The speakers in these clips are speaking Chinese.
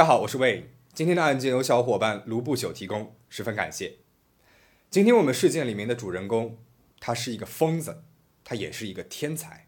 大家好，我是魏。今天的案件由小伙伴卢不朽提供，十分感谢。今天我们事件里面的主人公，他是一个疯子，他也是一个天才。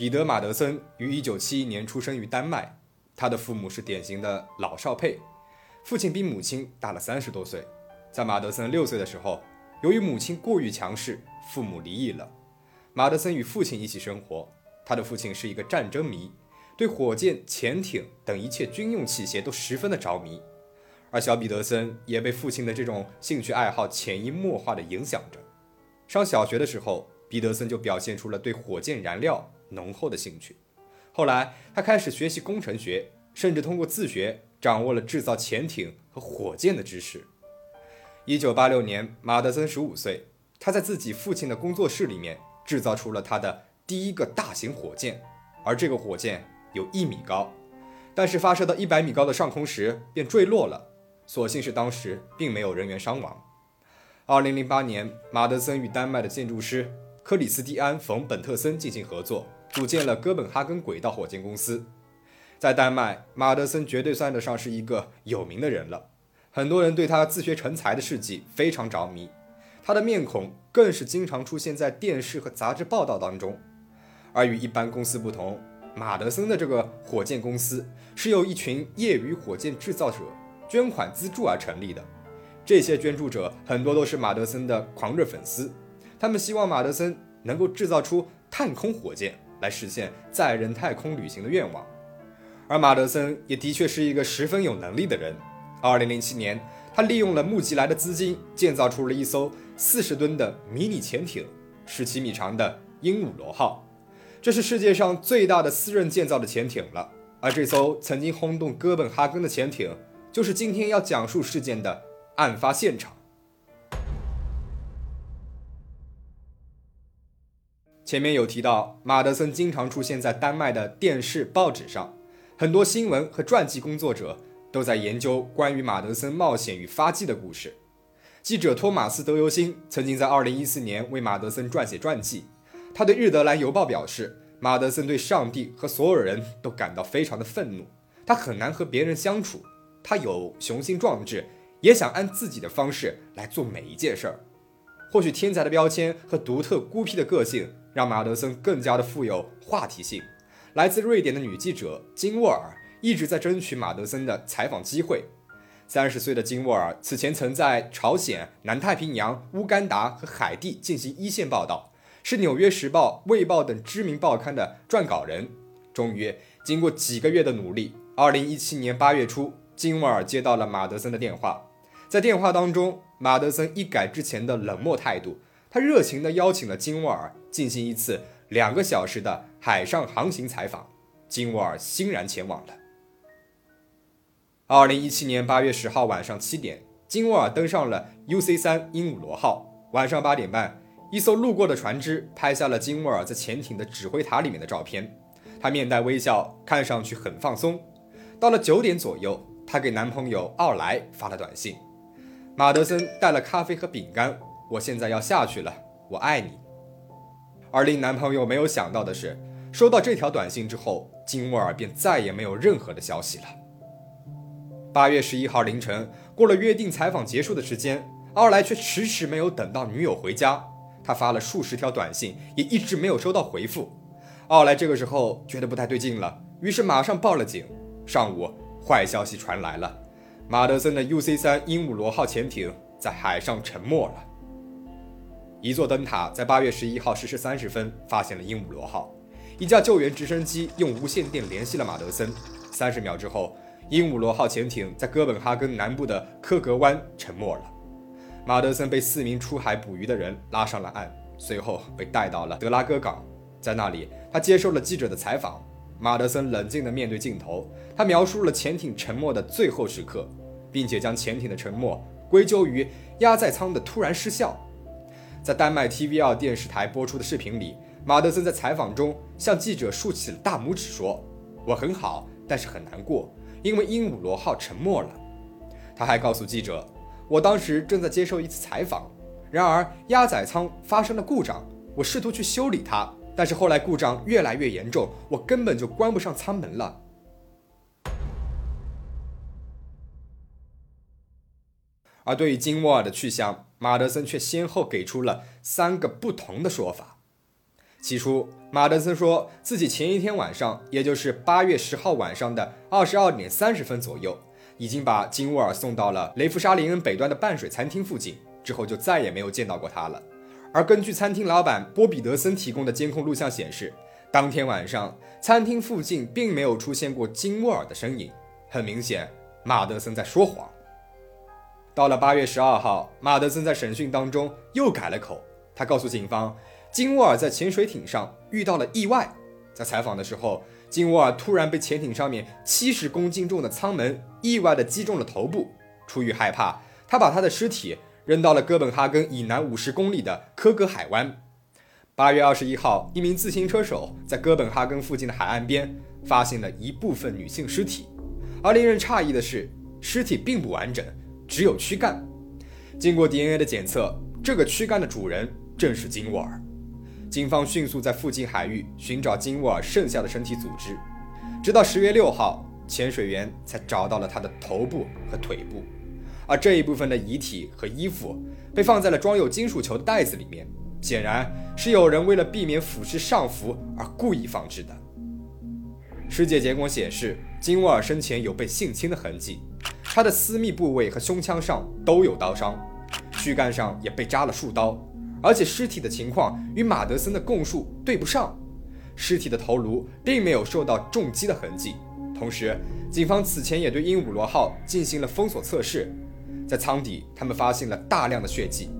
彼得·马德森于1971年出生于丹麦，他的父母是典型的老少配，父亲比母亲大了三十多岁。在马德森六岁的时候，由于母亲过于强势，父母离异了。马德森与父亲一起生活，他的父亲是一个战争迷，对火箭、潜艇等一切军用器械都十分的着迷，而小彼得森也被父亲的这种兴趣爱好潜移默化地影响着。上小学的时候，彼得森就表现出了对火箭燃料。浓厚的兴趣，后来他开始学习工程学，甚至通过自学掌握了制造潜艇和火箭的知识。一九八六年，马德森十五岁，他在自己父亲的工作室里面制造出了他的第一个大型火箭，而这个火箭有一米高，但是发射到一百米高的上空时便坠落了，所幸是当时并没有人员伤亡。二零零八年，马德森与丹麦的建筑师克里斯蒂安·冯·本特森进行合作。组建了哥本哈根轨道火箭公司，在丹麦，马德森绝对算得上是一个有名的人了。很多人对他自学成才的事迹非常着迷，他的面孔更是经常出现在电视和杂志报道当中。而与一般公司不同，马德森的这个火箭公司是由一群业余火箭制造者捐款资助而成立的。这些捐助者很多都是马德森的狂热粉丝，他们希望马德森能够制造出探空火箭。来实现载人太空旅行的愿望，而马德森也的确是一个十分有能力的人。二零零七年，他利用了募集来的资金，建造出了一艘四十吨的迷你潜艇，十七米长的鹦鹉螺号，这是世界上最大的私人建造的潜艇了。而这艘曾经轰动哥本哈根的潜艇，就是今天要讲述事件的案发现场。前面有提到，马德森经常出现在丹麦的电视、报纸上，很多新闻和传记工作者都在研究关于马德森冒险与发迹的故事。记者托马斯·德尤辛曾经在2014年为马德森撰写传记，他对《日德兰邮报》表示，马德森对上帝和所有人都感到非常的愤怒，他很难和别人相处，他有雄心壮志，也想按自己的方式来做每一件事儿。或许天才的标签和独特孤僻的个性。让马德森更加的富有话题性。来自瑞典的女记者金沃尔一直在争取马德森的采访机会。三十岁的金沃尔此前曾在朝鲜、南太平洋、乌干达和海地进行一线报道，是《纽约时报》、《卫报》等知名报刊的撰稿人。终于，经过几个月的努力，二零一七年八月初，金沃尔接到了马德森的电话。在电话当中，马德森一改之前的冷漠态度。他热情地邀请了金沃尔进行一次两个小时的海上航行采访，金沃尔欣然前往了。二零一七年八月十号晚上七点，金沃尔登上了 UC 三鹦鹉螺号。晚上八点半，一艘路过的船只拍下了金沃尔在潜艇的指挥塔里面的照片，他面带微笑，看上去很放松。到了九点左右，他给男朋友奥莱发了短信，马德森带了咖啡和饼干。我现在要下去了，我爱你。而令男朋友没有想到的是，收到这条短信之后，金沃尔便再也没有任何的消息了。八月十一号凌晨，过了约定采访结束的时间，奥莱却迟迟没有等到女友回家。他发了数十条短信，也一直没有收到回复。奥莱这个时候觉得不太对劲了，于是马上报了警。上午，坏消息传来了，马德森的 UC 三鹦鹉螺号潜艇在海上沉没了。一座灯塔在八月十一号十时三十分发现了鹦鹉螺号，一架救援直升机用无线电联系了马德森。三十秒之后，鹦鹉螺号潜艇在哥本哈根南部的科格湾沉没了。马德森被四名出海捕鱼的人拉上了岸，随后被带到了德拉戈港，在那里他接受了记者的采访。马德森冷静地面对镜头，他描述了潜艇沉没的最后时刻，并且将潜艇的沉没归咎于压载舱的突然失效。在丹麦 TV2 电视台播出的视频里，马德森在采访中向记者竖起了大拇指，说：“我很好，但是很难过，因为鹦鹉螺号沉没了。”他还告诉记者：“我当时正在接受一次采访，然而压载舱发生了故障，我试图去修理它，但是后来故障越来越严重，我根本就关不上舱门了。”而对于金沃尔的去向，马德森却先后给出了三个不同的说法。起初，马德森说自己前一天晚上，也就是八月十号晚上的二十二点三十分左右，已经把金沃尔送到了雷夫沙林恩北端的半水餐厅附近，之后就再也没有见到过他了。而根据餐厅老板波比德森提供的监控录像显示，当天晚上餐厅附近并没有出现过金沃尔的身影。很明显，马德森在说谎。到了八月十二号，马德森在审讯当中又改了口。他告诉警方，金沃尔在潜水艇上遇到了意外。在采访的时候，金沃尔突然被潜艇上面七十公斤重的舱门意外地击中了头部。出于害怕，他把他的尸体扔到了哥本哈根以南五十公里的科格海湾。八月二十一号，一名自行车手在哥本哈根附近的海岸边发现了一部分女性尸体，而令人诧异的是，尸体并不完整。只有躯干，经过 DNA 的检测，这个躯干的主人正是金沃尔。警方迅速在附近海域寻找金沃尔剩下的身体组织，直到十月六号，潜水员才找到了他的头部和腿部，而这一部分的遗体和衣服被放在了装有金属球的袋子里面，显然是有人为了避免腐蚀上浮而故意放置的。尸检结果显示，金沃尔生前有被性侵的痕迹。他的私密部位和胸腔上都有刀伤，躯干上也被扎了数刀，而且尸体的情况与马德森的供述对不上。尸体的头颅并没有受到重击的痕迹。同时，警方此前也对鹦鹉螺号进行了封锁测试，在舱底他们发现了大量的血迹。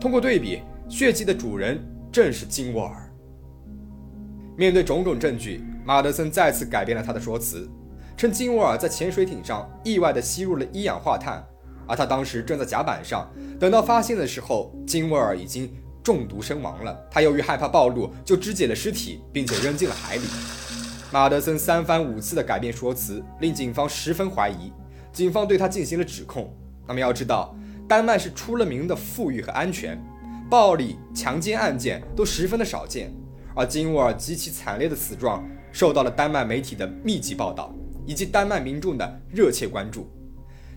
通过对比，血迹的主人正是金沃尔。面对种种证据，马德森再次改变了他的说辞。称金沃尔在潜水艇上意外地吸入了一氧化碳，而他当时正在甲板上。等到发现的时候，金沃尔已经中毒身亡了。他由于害怕暴露，就肢解了尸体，并且扔进了海里。马德森三番五次的改变说辞，令警方十分怀疑。警方对他进行了指控。那么要知道，丹麦是出了名的富裕和安全，暴力、强奸案件都十分的少见。而金沃尔极其惨烈的死状，受到了丹麦媒体的密集报道。以及丹麦民众的热切关注，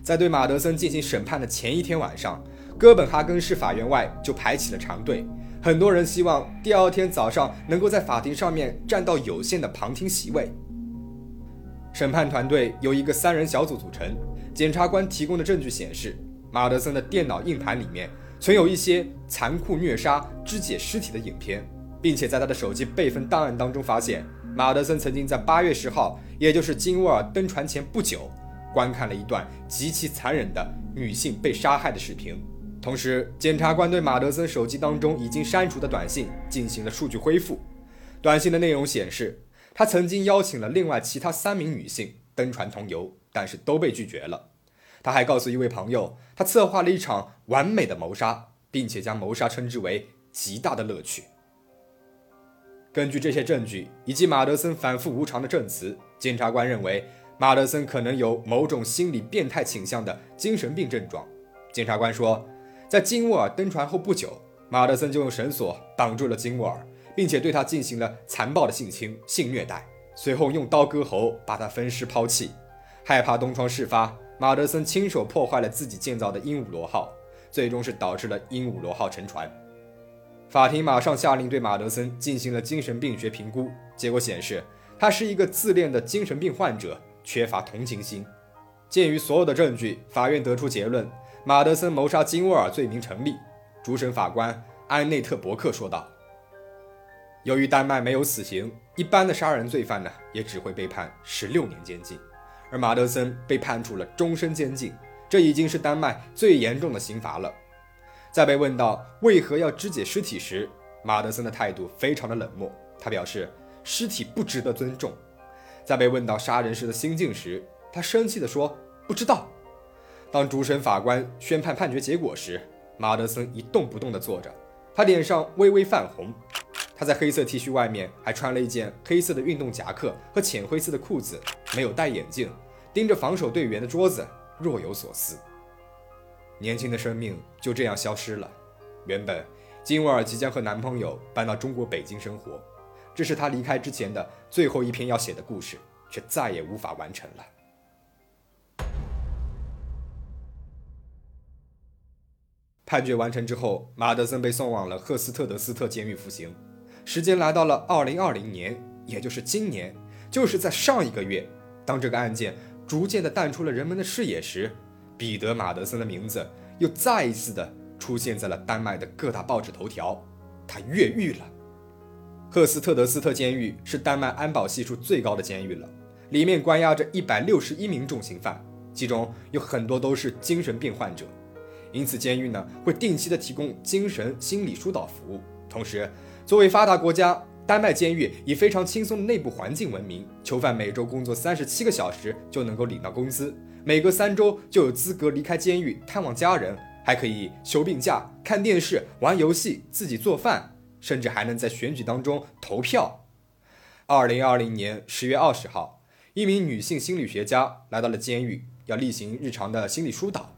在对马德森进行审判的前一天晚上，哥本哈根市法院外就排起了长队，很多人希望第二天早上能够在法庭上面占到有限的旁听席位。审判团队由一个三人小组组成，检察官提供的证据显示，马德森的电脑硬盘里面存有一些残酷虐杀、肢解尸体的影片，并且在他的手机备份档案当中发现。马德森曾经在八月十号，也就是金沃尔登船前不久，观看了一段极其残忍的女性被杀害的视频。同时，检察官对马德森手机当中已经删除的短信进行了数据恢复。短信的内容显示，他曾经邀请了另外其他三名女性登船同游，但是都被拒绝了。他还告诉一位朋友，他策划了一场完美的谋杀，并且将谋杀称之为极大的乐趣。根据这些证据以及马德森反复无常的证词，检察官认为马德森可能有某种心理变态倾向的精神病症状。检察官说，在金沃尔登船后不久，马德森就用绳索绑住了金沃尔，并且对他进行了残暴的性侵、性虐待，随后用刀割喉，把他分尸抛弃。害怕东窗事发，马德森亲手破坏了自己建造的鹦鹉螺号，最终是导致了鹦鹉螺号沉船。法庭马上下令对马德森进行了精神病学评估，结果显示他是一个自恋的精神病患者，缺乏同情心。鉴于所有的证据，法院得出结论：马德森谋杀金沃尔罪名成立。主审法官安内特伯克说道：“由于丹麦没有死刑，一般的杀人罪犯呢也只会被判十六年监禁，而马德森被判处了终身监禁，这已经是丹麦最严重的刑罚了。”在被问到为何要肢解尸体时，马德森的态度非常的冷漠。他表示尸体不值得尊重。在被问到杀人时的心境时，他生气地说：“不知道。”当主审法官宣判判决结果时，马德森一动不动地坐着，他脸上微微泛红。他在黑色 T 恤外面还穿了一件黑色的运动夹克和浅灰色的裤子，没有戴眼镜，盯着防守队员的桌子，若有所思。年轻的生命就这样消失了。原本金沃尔即将和男朋友搬到中国北京生活，这是他离开之前的最后一篇要写的故事，却再也无法完成了。判决完成之后，马德森被送往了赫斯特德斯特监狱服刑。时间来到了二零二零年，也就是今年，就是在上一个月，当这个案件逐渐的淡出了人们的视野时，彼得·马德森的名字又再一次的出现在了丹麦的各大报纸头条。他越狱了。赫斯特德斯特监狱是丹麦安保系数最高的监狱了，里面关押着一百六十一名重刑犯，其中有很多都是精神病患者。因此，监狱呢会定期的提供精神心理疏导服务。同时，作为发达国家，丹麦监狱以非常轻松的内部环境闻名。囚犯每周工作三十七个小时就能够领到工资，每隔三周就有资格离开监狱探望家人，还可以休病假、看电视、玩游戏、自己做饭，甚至还能在选举当中投票。二零二零年十月二十号，一名女性心理学家来到了监狱，要例行日常的心理疏导。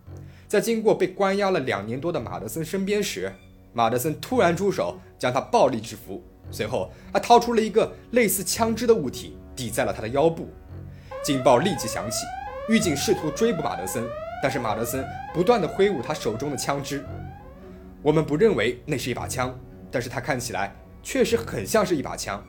在经过被关押了两年多的马德森身边时，马德森突然出手将他暴力制服，随后他掏出了一个类似枪支的物体抵在了他的腰部。警报立即响起，狱警试图追捕马德森，但是马德森不断的挥舞他手中的枪支。我们不认为那是一把枪，但是他看起来确实很像是一把枪。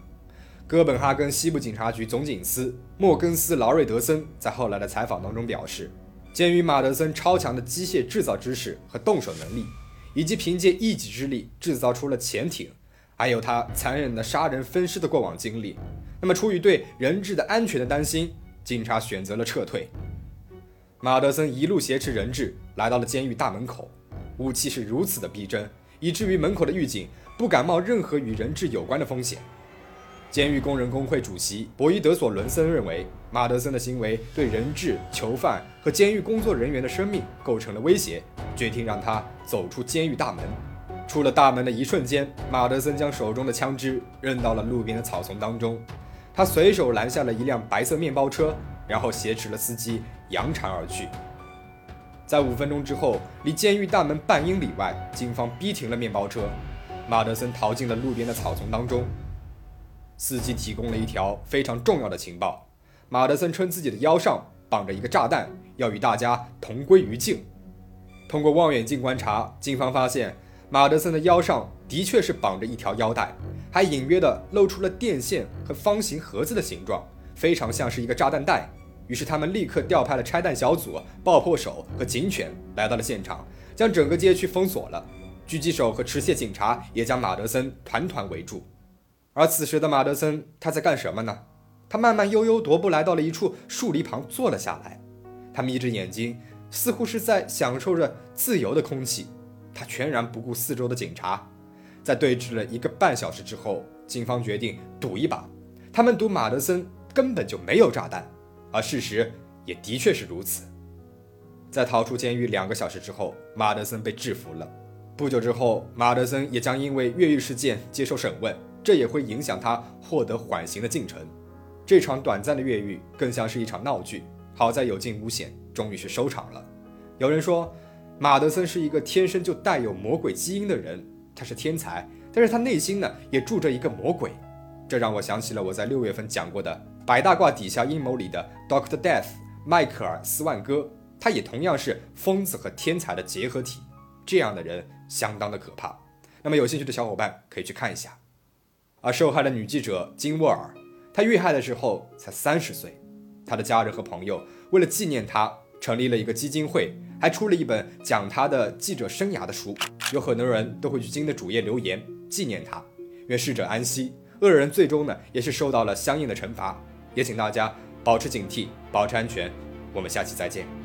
哥本哈根西部警察局总警司莫根斯劳瑞德森在后来的采访当中表示。鉴于马德森超强的机械制造知识和动手能力，以及凭借一己之力制造出了潜艇，还有他残忍的杀人分尸的过往经历，那么出于对人质的安全的担心，警察选择了撤退。马德森一路挟持人质来到了监狱大门口，武器是如此的逼真，以至于门口的狱警不敢冒任何与人质有关的风险。监狱工人工会主席博伊德索伦森认为，马德森的行为对人质、囚犯和监狱工作人员的生命构成了威胁，决定让他走出监狱大门。出了大门的一瞬间，马德森将手中的枪支扔到了路边的草丛当中。他随手拦下了一辆白色面包车，然后挟持了司机扬长而去。在五分钟之后，离监狱大门半英里外，警方逼停了面包车，马德森逃进了路边的草丛当中。司机提供了一条非常重要的情报：马德森称自己的腰上绑着一个炸弹，要与大家同归于尽。通过望远镜观察，警方发现马德森的腰上的确是绑着一条腰带，还隐约的露出了电线和方形盒子的形状，非常像是一个炸弹袋。于是他们立刻调派了拆弹小组、爆破手和警犬来到了现场，将整个街区封锁了。狙击手和持械警察也将马德森团团围住。而此时的马德森，他在干什么呢？他慢慢悠悠踱步来到了一处树篱旁，坐了下来。他眯着眼睛，似乎是在享受着自由的空气。他全然不顾四周的警察。在对峙了一个半小时之后，警方决定赌一把。他们赌马德森根本就没有炸弹，而事实也的确是如此。在逃出监狱两个小时之后，马德森被制服了。不久之后，马德森也将因为越狱事件接受审问。这也会影响他获得缓刑的进程。这场短暂的越狱更像是一场闹剧，好在有惊无险，终于是收场了。有人说，马德森是一个天生就带有魔鬼基因的人，他是天才，但是他内心呢也住着一个魔鬼。这让我想起了我在六月份讲过的百大褂底下阴谋里的 Doctor Death 迈克尔斯万哥，他也同样是疯子和天才的结合体。这样的人相当的可怕。那么有兴趣的小伙伴可以去看一下。而受害的女记者金沃尔，她遇害的时候才三十岁。她的家人和朋友为了纪念她，成立了一个基金会，还出了一本讲他的记者生涯的书。有很多人都会去金的主页留言纪念他，愿逝者安息。恶人最终呢，也是受到了相应的惩罚。也请大家保持警惕，保持安全。我们下期再见。